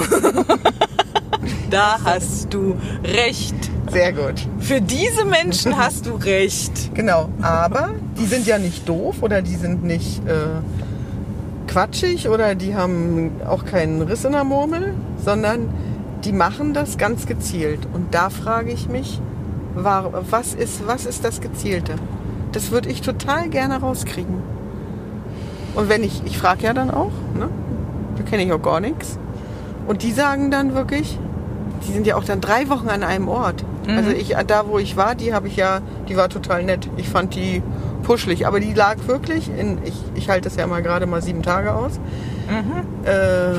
Da hast du recht. Sehr gut. Für diese Menschen hast du recht. Genau, aber die sind ja nicht doof oder die sind nicht äh, quatschig oder die haben auch keinen Riss in der Murmel, sondern die machen das ganz gezielt. Und da frage ich mich, was, ist, was ist das Gezielte? Das würde ich total gerne rauskriegen. Und wenn ich, ich frage ja dann auch, ne? da kenne ich auch gar nichts. Und die sagen dann wirklich, die sind ja auch dann drei Wochen an einem Ort. Also ich, da wo ich war, die habe ich ja, die war total nett. Ich fand die puschelig, aber die lag wirklich in, ich, ich halte das ja mal gerade mal sieben Tage aus. Äh,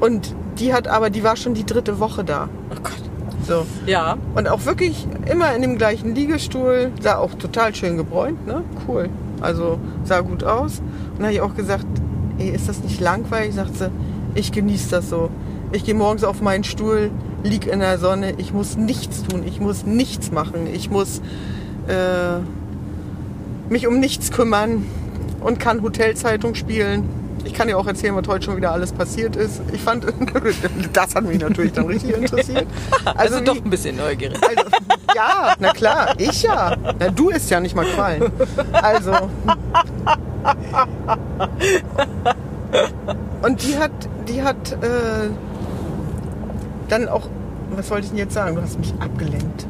und die hat aber, die war schon die dritte Woche da. Oh Gott. So. Ja. Und auch wirklich immer in dem gleichen Liegestuhl, sah auch total schön gebräunt, ne? Cool. Also sah gut aus. Und da habe ich auch gesagt, ey, ist das nicht langweilig? Sagt sie, ich genieße das so. Ich gehe morgens auf meinen Stuhl, lieg in der Sonne, ich muss nichts tun, ich muss nichts machen, ich muss äh, mich um nichts kümmern und kann Hotelzeitung spielen. Ich kann dir auch erzählen, was heute schon wieder alles passiert ist. Ich fand, [LAUGHS] das hat mich natürlich dann richtig interessiert. [LAUGHS] Also, wie- doch ein bisschen neugierig. also, ja, na klar, ich ja. Na, du isst ja nicht mal Quallen. Also. Und die hat, die hat äh, dann auch, was wollte ich denn jetzt sagen? Du hast mich abgelenkt.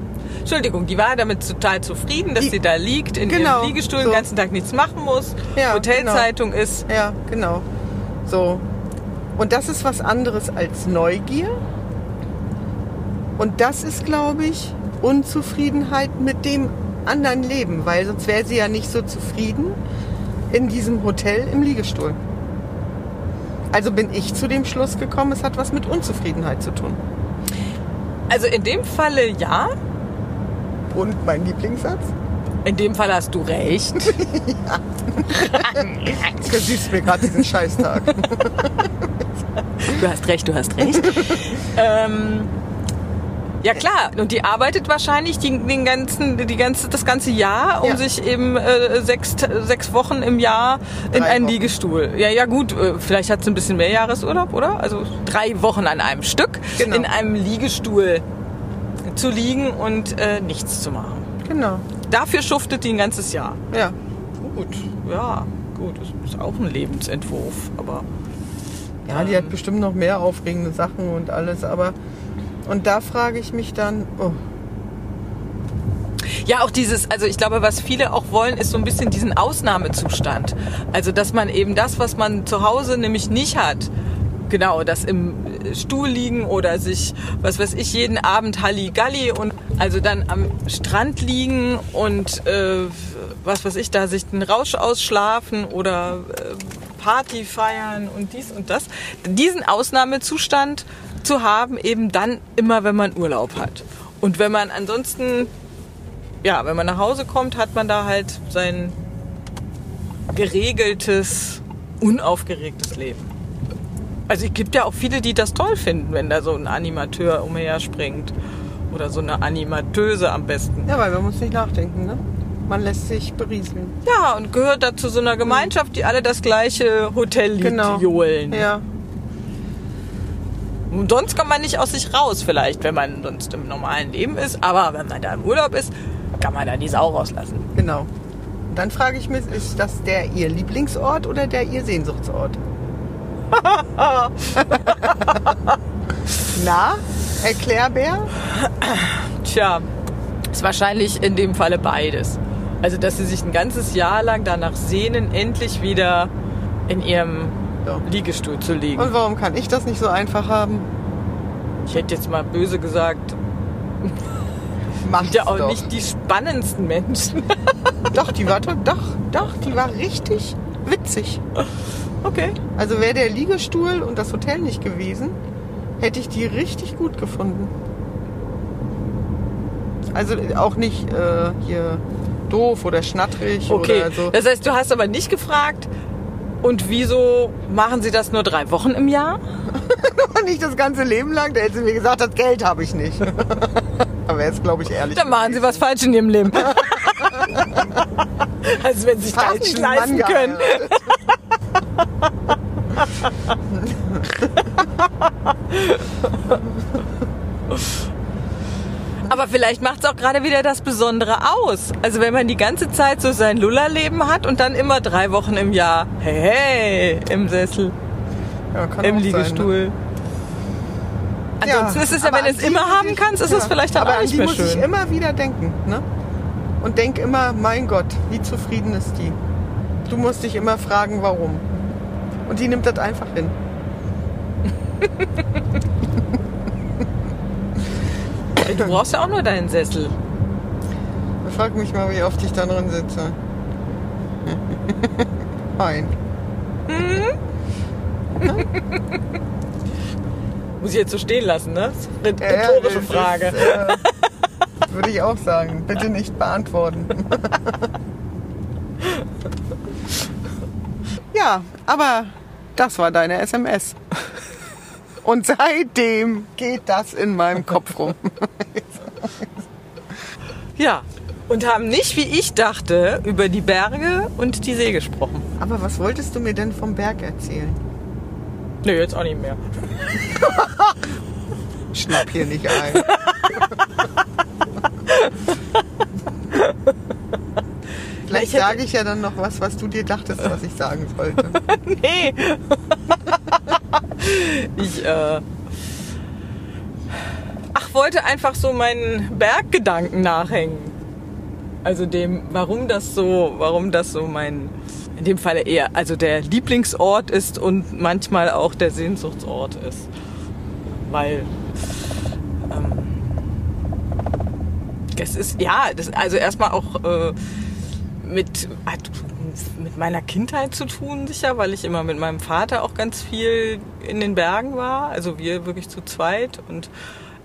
Entschuldigung, die war damit total zufrieden, dass Die- sie da liegt, in Genau, ihrem Liegestuhl, so. den ganzen Tag nichts machen muss, Ja, Hotelzeitung ist. Ja, genau. So. Und das ist was anderes als Neugier. Und das ist, glaube ich, Unzufriedenheit mit dem anderen Leben, weil sonst wäre sie ja nicht so zufrieden in diesem Hotel im Liegestuhl. Also bin ich zu dem Schluss gekommen, es hat was mit Unzufriedenheit zu tun. Also in dem Falle ja, Und mein Lieblingssatz? in dem Fall hast du recht. [LAUGHS] Du versüßt mir gerade diesen Scheißtag. Du hast recht, du hast recht. ähm, ja klar, und die arbeitet wahrscheinlich die, den ganzen, die ganze, das ganze Jahr, um Ja. sich eben äh, sechs, sechs Wochen im Jahr in Drei einen Wochen. Liegestuhl. Ja, ja gut, äh, vielleicht hat sie ein bisschen mehr Jahresurlaub, oder? Also drei Wochen an einem Stück Genau. in einem Liegestuhl zu liegen und äh, nichts zu machen. Genau. Dafür schuftet die ein ganzes Jahr. Ja. Gut, ja, gut, das ist auch ein Lebensentwurf, aber Ja, die hat bestimmt noch mehr aufregende Sachen und alles, aber und da frage ich mich dann, oh, Ja, auch dieses, also ich glaube, was viele auch wollen, ist so ein bisschen diesen Ausnahmezustand. Also, dass man eben das, was man zu Hause nämlich nicht hat, genau, das im Stuhl liegen oder sich, was weiß ich, jeden Abend Halligalli und also dann am Strand liegen und äh, was weiß ich, da sich den Rausch ausschlafen oder äh, Party feiern und dies und das. Diesen Ausnahmezustand zu haben, eben dann immer, wenn man Urlaub hat. Und wenn man ansonsten, ja, wenn man nach Hause kommt, hat man da halt sein geregeltes, unaufgeregtes Leben. Also es gibt ja auch viele, die das toll finden, wenn da so ein Animateur umher springt. Oder so eine Animatöse am besten. Ja, weil man muss nicht nachdenken, ne? Man lässt sich berieseln. Ja, und gehört da zu so einer Gemeinschaft, die alle das gleiche Hotellied Genau. johlen. Ja. Und sonst kommt man nicht aus sich raus, vielleicht, wenn man sonst im normalen Leben ist. Aber wenn man da im Urlaub ist, kann man da die Sau rauslassen. Genau. Und dann frage ich mich, ist das der Ihr Lieblingsort oder der Ihr Sehnsuchtsort? [LAUGHS] Na, Erklärbär? Tja, ist wahrscheinlich in dem Falle beides. Also, dass sie sich ein ganzes Jahr lang danach sehnen, endlich wieder in ihrem Ja. Liegestuhl zu liegen. Und warum kann ich das nicht so einfach haben? Ich hätte jetzt mal böse gesagt, Macht ja auch doch. nicht die spannendsten Menschen. Doch, die war doch, doch, doch, die war richtig witzig. Okay. Also wäre der Liegestuhl und das Hotel nicht gewesen, hätte ich die richtig gut gefunden. Also auch nicht äh, hier doof oder schnattrig Okay. oder so. Das heißt, du hast aber nicht gefragt, und wieso machen sie das nur drei Wochen im Jahr? [LAUGHS] nicht das ganze Leben lang, da hätte sie mir gesagt, das Geld habe ich nicht. [LAUGHS] Aber jetzt glaube ich ehrlich. Dann machen sie was falsch in ihrem Leben. [LAUGHS] also wenn sie sich da Hast jetzt nicht Mann können. [LAUGHS] Aber vielleicht macht es auch gerade wieder das Besondere aus. Also wenn man die ganze Zeit so sein Lullerleben hat und dann immer drei Wochen im Jahr, hey, hey, im Sessel, Ja, im auch sein, ne? Liegestuhl. Ansonsten ist es ja, wenn an du es immer haben ich- kannst, ist es ja, vielleicht dann aber auch an nicht die mehr muss ich immer wieder denken. Ne? Und denk immer, mein Gott, wie zufrieden ist die? Du musst dich immer fragen, warum. Und die nimmt das einfach hin. Du brauchst ja auch nur deinen Sessel. Frag mich mal, wie oft ich da drin sitze. [LAUGHS] Ein. Muss ich jetzt so stehen lassen, ne? Das ist eine Ja, ja, rhetorische das Frage. Ist, äh, würde ich auch sagen. Bitte nicht beantworten. [LAUGHS] ja, aber das war deine SMS. Und seitdem geht das in meinem Kopf rum. [LAUGHS] Ja. Und haben nicht, wie ich dachte, über die Berge und die See gesprochen. Aber was wolltest du mir denn vom Berg erzählen? Nö, jetzt auch nicht mehr. [LAUGHS] Schnapp hier nicht ein. [LAUGHS] Vielleicht sage ich ja dann noch was, was du dir dachtest, was ich sagen sollte. [LAUGHS] Nee. [LAUGHS] ich, äh. Ach, wollte einfach so meinen Berggedanken nachhängen. Also dem, warum das so, warum das so mein, in dem Falle eher, also der Lieblingsort ist und manchmal auch der Sehnsuchtsort ist. Weil, ähm, es ist, ja, das, also erstmal auch, äh, mit, hat mit meiner Kindheit zu tun, sicher, weil ich immer mit meinem Vater auch ganz viel in den Bergen war. Also wir wirklich zu zweit und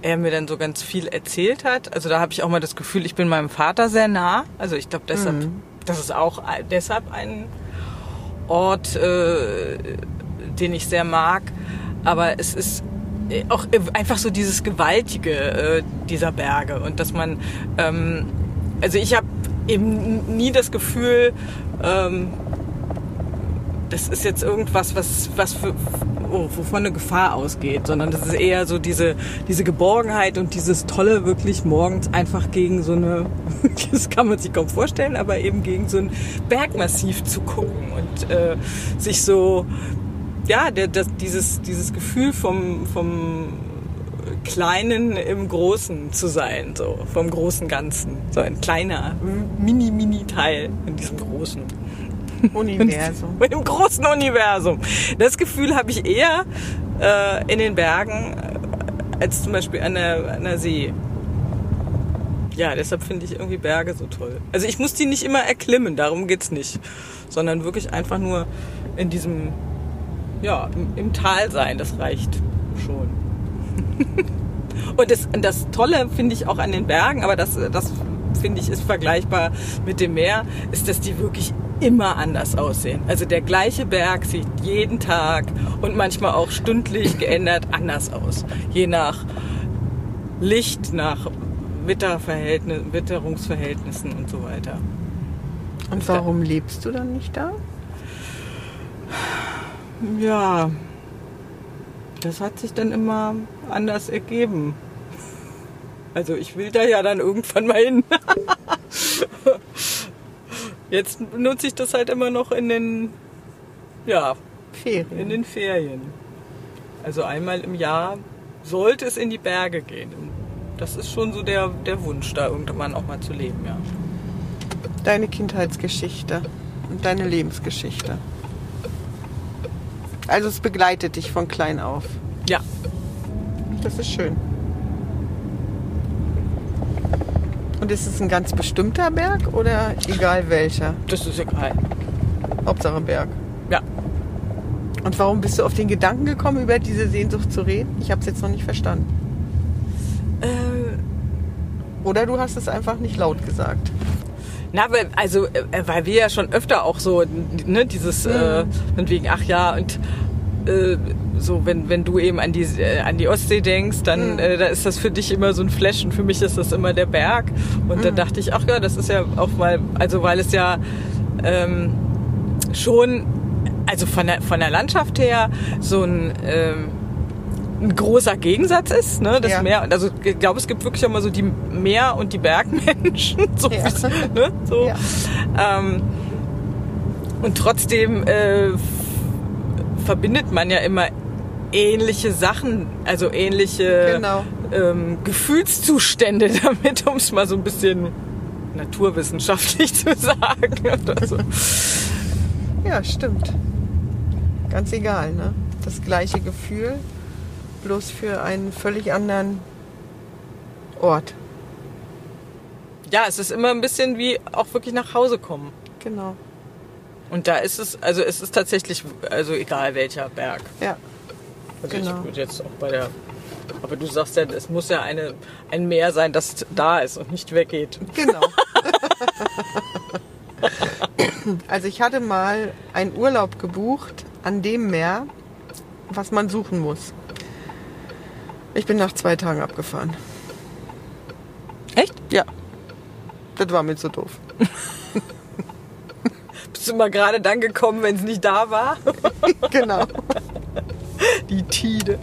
er mir dann so ganz viel erzählt hat. Also da habe ich auch mal das Gefühl, ich bin meinem Vater sehr nah. Also ich glaube deshalb, das ist auch deshalb ein Ort, äh, den ich sehr mag. Aber es ist äh, auch einfach so dieses Gewaltige äh, dieser Berge und dass man, ähm, also ich habe eben nie das Gefühl, ähm, das ist jetzt irgendwas, was, was für, oh, wovon eine Gefahr ausgeht, sondern das ist eher so diese, diese Geborgenheit und dieses Tolle, wirklich morgens einfach gegen so eine, [LAUGHS] das kann man sich kaum vorstellen, aber eben gegen so ein Bergmassiv zu gucken und äh, sich so, ja, der, das, dieses, dieses Gefühl vom, vom Kleinen im Großen zu sein, so vom großen Ganzen, so ein kleiner, mini, mini Teil in diesem großen [LAUGHS] Universum. mit dem großen Universum. Das Gefühl habe ich eher, äh, in den Bergen äh, als zum Beispiel an der, an der See. Ja, deshalb finde ich irgendwie Berge so toll. Also ich muss die nicht immer erklimmen, darum geht's nicht. Sondern wirklich einfach nur in diesem, ja, im, im Tal sein, das reicht schon. Und das, das Tolle finde ich auch an den Bergen, aber das, das finde ich ist vergleichbar mit dem Meer, ist, dass die wirklich immer anders aussehen. Also der gleiche Berg sieht jeden Tag und manchmal auch stündlich geändert anders aus. Je nach Licht, nach Witterverhältnis, Witterungsverhältnissen und so weiter. Und warum lebst du dann nicht da? Ja, das hat sich dann immer anders ergeben. Also ich will da ja dann irgendwann mal hin. [LAUGHS] Jetzt nutze ich das halt immer noch in den, ja, Ferien. in den Ferien. Also einmal im Jahr sollte es in die Berge gehen. Das ist schon so der, der Wunsch, da irgendwann auch mal zu leben, ja. Deine Kindheitsgeschichte und deine Lebensgeschichte. Also es begleitet dich von klein auf. Ja, Das ist schön. Und ist es ein ganz bestimmter Berg oder egal welcher? das ist egal. Hauptsache Berg. Ja. Und warum bist du auf den Gedanken gekommen, über diese Sehnsucht zu reden? Ich habe es jetzt noch nicht verstanden. Äh, Oder du hast es einfach nicht laut gesagt. Na, weil, also, äh, weil wir ja schon öfter auch so, ne, dieses, äh, von wegen, ach ja, und äh, so, wenn, wenn du eben an die, äh, an die Ostsee denkst, dann äh, da ist das für dich immer so ein Flash und für mich ist das immer der Berg. Und dann dachte ich, ach ja, das ist ja auch mal, also weil es ja ähm, schon, also von der, von der Landschaft her so ein, ähm, ein großer Gegensatz ist, ne? Das Ja. Meer, also ich glaube, es gibt wirklich mal so die Meer- und die Bergmenschen, [LAUGHS] so, Ja. [LAUGHS] ne? so. Ja. Ähm, und trotzdem äh, verbindet man ja immer ähnliche Sachen, also ähnliche Genau. ähm, Gefühlszustände [LAUGHS] damit, um es mal so ein bisschen naturwissenschaftlich [LAUGHS] zu sagen. Oder so. Ja, stimmt. Ganz egal, ne? Das gleiche Gefühl, bloß für einen völlig anderen Ort. Ja, es ist immer ein bisschen wie auch wirklich nach Hause kommen. Genau. Und da ist es, also es ist tatsächlich, also egal welcher Berg. Ja. Also Genau. ich würde jetzt auch bei der, aber du sagst ja, es muss ja eine, ein Meer sein, das da ist und nicht weggeht. Genau. [LAUGHS] also ich hatte mal einen Urlaub gebucht an dem Meer, was man suchen muss. Ich bin nach zwei Tagen abgefahren. Echt? Ja. Das war mir zu doof. Bist du mal gerade dann gekommen, wenn es nicht da war? [LAUGHS] genau. Die Tide.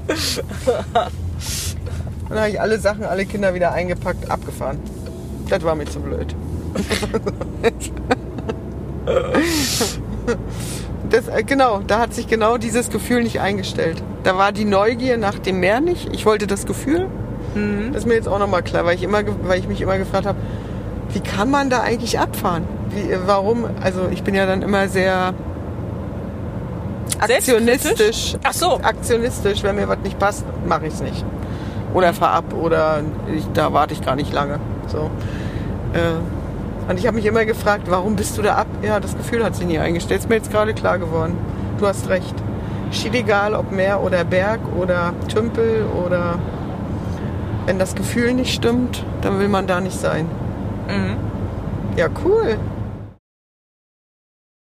Dann habe ich alle Sachen, alle Kinder wieder eingepackt, abgefahren. Das war mir zu blöd. Das, äh, genau, da hat sich genau dieses Gefühl nicht eingestellt. Da war die Neugier nach dem Meer nicht. Ich wollte das Gefühl. Das ist mir jetzt auch nochmal klar, weil ich, immer, weil ich mich immer gefragt habe, wie kann man da eigentlich abfahren? Wie, äh, warum? Also ich bin ja dann immer sehr aktionistisch. Ach so. Aktionistisch, wenn mir was nicht passt, mache ich es nicht. Oder fahr ab oder ich, da warte ich gar nicht lange. So. Äh, und ich habe mich immer gefragt, warum bist du da ab? Ja, das Gefühl hat sich nie eingestellt. Ist mir jetzt gerade klar geworden. Du hast recht. Steht egal, ob Meer oder Berg oder Tümpel oder wenn das Gefühl nicht stimmt, dann will man da nicht sein. Mhm. Ja, cool.